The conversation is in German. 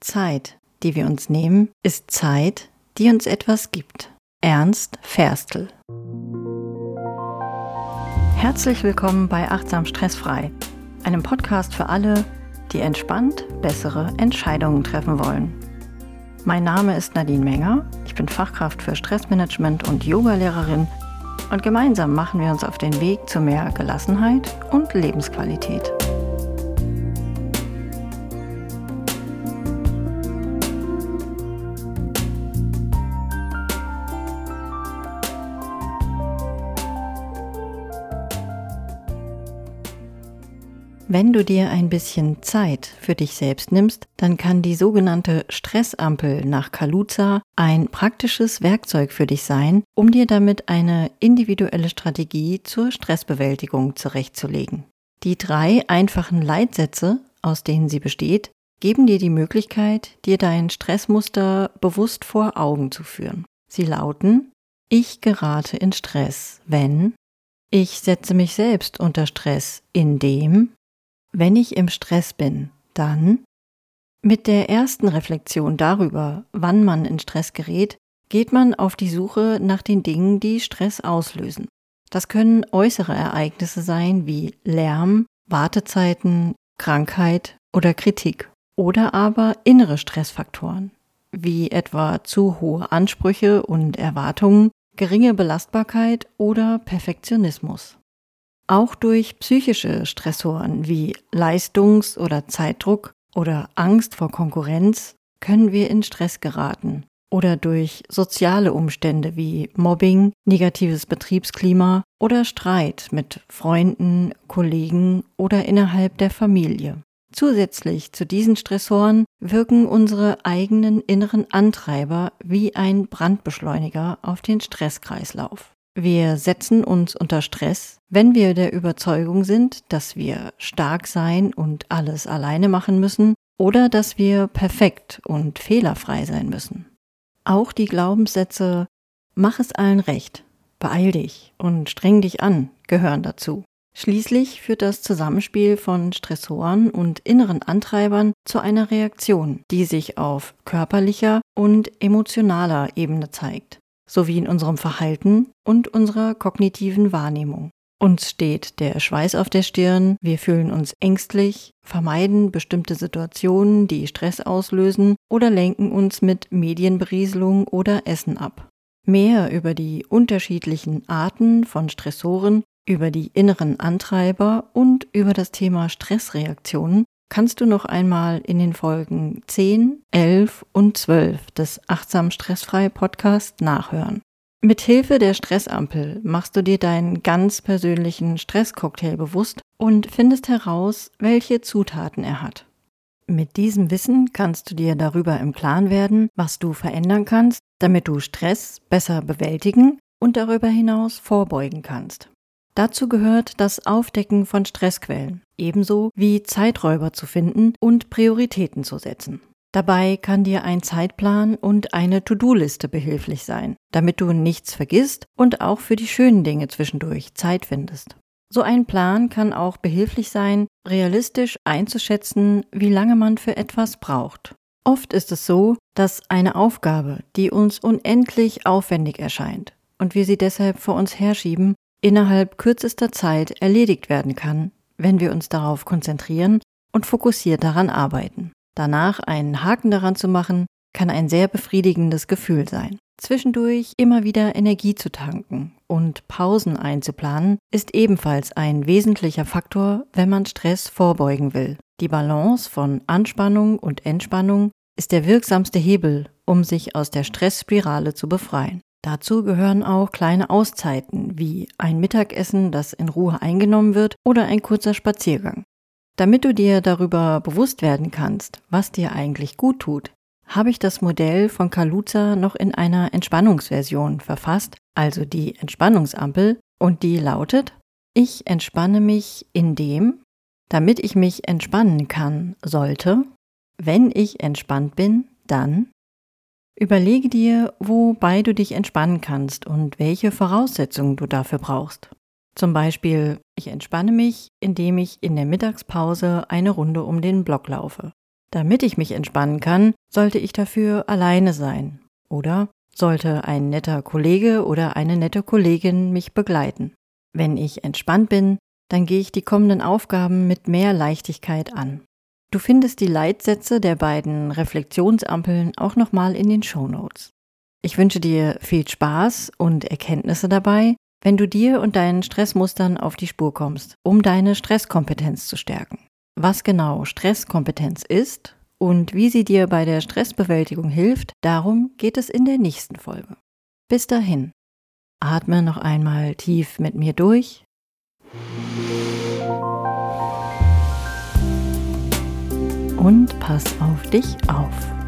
Zeit, die wir uns nehmen, ist Zeit, die uns etwas gibt. Ernst Ferstel. Herzlich willkommen bei Achtsam Stressfrei, einem Podcast für alle, die entspannt bessere Entscheidungen treffen wollen. Mein Name ist Nadine Menger, ich bin Fachkraft für Stressmanagement und Yogalehrerin und gemeinsam machen wir uns auf den Weg zu mehr Gelassenheit und Lebensqualität. Wenn du dir ein bisschen Zeit für dich selbst nimmst, dann kann die sogenannte Stressampel nach Kaluza ein praktisches Werkzeug für dich sein, um dir damit eine individuelle Strategie zur Stressbewältigung zurechtzulegen. Die drei einfachen Leitsätze, aus denen sie besteht, geben dir die Möglichkeit, dir dein Stressmuster bewusst vor Augen zu führen. Sie lauten, ich gerate in Stress, wenn ich setze mich selbst unter Stress, indem wenn ich im Stress bin, dann mit der ersten Reflexion darüber, wann man in Stress gerät, geht man auf die Suche nach den Dingen, die Stress auslösen. Das können äußere Ereignisse sein wie Lärm, Wartezeiten, Krankheit oder Kritik. Oder aber innere Stressfaktoren, wie etwa zu hohe Ansprüche und Erwartungen, geringe Belastbarkeit oder Perfektionismus. Auch durch psychische Stressoren wie Leistungs- oder Zeitdruck oder Angst vor Konkurrenz können wir in Stress geraten. Oder durch soziale Umstände wie Mobbing, negatives Betriebsklima oder Streit mit Freunden, Kollegen oder innerhalb der Familie. Zusätzlich zu diesen Stressoren wirken unsere eigenen inneren Antreiber wie ein Brandbeschleuniger auf den Stresskreislauf. Wir setzen uns unter Stress, wenn wir der Überzeugung sind, dass wir stark sein und alles alleine machen müssen oder dass wir perfekt und fehlerfrei sein müssen. Auch die Glaubenssätze Mach es allen recht, beeil dich und streng dich an gehören dazu. Schließlich führt das Zusammenspiel von Stressoren und inneren Antreibern zu einer Reaktion, die sich auf körperlicher und emotionaler Ebene zeigt sowie in unserem Verhalten und unserer kognitiven Wahrnehmung. Uns steht der Schweiß auf der Stirn, wir fühlen uns ängstlich, vermeiden bestimmte Situationen, die Stress auslösen oder lenken uns mit Medienberieselung oder Essen ab. Mehr über die unterschiedlichen Arten von Stressoren, über die inneren Antreiber und über das Thema Stressreaktionen kannst du noch einmal in den Folgen 10, 11 und 12 des Achtsam Stressfrei Podcast nachhören. Mit Hilfe der Stressampel machst du dir deinen ganz persönlichen Stresscocktail bewusst und findest heraus, welche Zutaten er hat. Mit diesem Wissen kannst du dir darüber im Klaren werden, was du verändern kannst, damit du Stress besser bewältigen und darüber hinaus vorbeugen kannst. Dazu gehört das Aufdecken von Stressquellen, ebenso wie Zeiträuber zu finden und Prioritäten zu setzen. Dabei kann dir ein Zeitplan und eine To-Do-Liste behilflich sein, damit du nichts vergisst und auch für die schönen Dinge zwischendurch Zeit findest. So ein Plan kann auch behilflich sein, realistisch einzuschätzen, wie lange man für etwas braucht. Oft ist es so, dass eine Aufgabe, die uns unendlich aufwendig erscheint und wir sie deshalb vor uns herschieben, innerhalb kürzester Zeit erledigt werden kann, wenn wir uns darauf konzentrieren und fokussiert daran arbeiten. Danach einen Haken daran zu machen, kann ein sehr befriedigendes Gefühl sein. Zwischendurch immer wieder Energie zu tanken und Pausen einzuplanen, ist ebenfalls ein wesentlicher Faktor, wenn man Stress vorbeugen will. Die Balance von Anspannung und Entspannung ist der wirksamste Hebel, um sich aus der Stressspirale zu befreien. Dazu gehören auch kleine Auszeiten wie ein Mittagessen, das in Ruhe eingenommen wird, oder ein kurzer Spaziergang. Damit du dir darüber bewusst werden kannst, was dir eigentlich gut tut, habe ich das Modell von Kaluza noch in einer Entspannungsversion verfasst, also die Entspannungsampel, und die lautet, ich entspanne mich indem, damit ich mich entspannen kann, sollte, wenn ich entspannt bin, dann Überlege dir, wobei du dich entspannen kannst und welche Voraussetzungen du dafür brauchst. Zum Beispiel, ich entspanne mich, indem ich in der Mittagspause eine Runde um den Block laufe. Damit ich mich entspannen kann, sollte ich dafür alleine sein. Oder sollte ein netter Kollege oder eine nette Kollegin mich begleiten. Wenn ich entspannt bin, dann gehe ich die kommenden Aufgaben mit mehr Leichtigkeit an. Du findest die Leitsätze der beiden Reflexionsampeln auch nochmal in den Show Notes. Ich wünsche dir viel Spaß und Erkenntnisse dabei, wenn du dir und deinen Stressmustern auf die Spur kommst, um deine Stresskompetenz zu stärken. Was genau Stresskompetenz ist und wie sie dir bei der Stressbewältigung hilft, darum geht es in der nächsten Folge. Bis dahin, atme noch einmal tief mit mir durch. Und pass auf dich auf.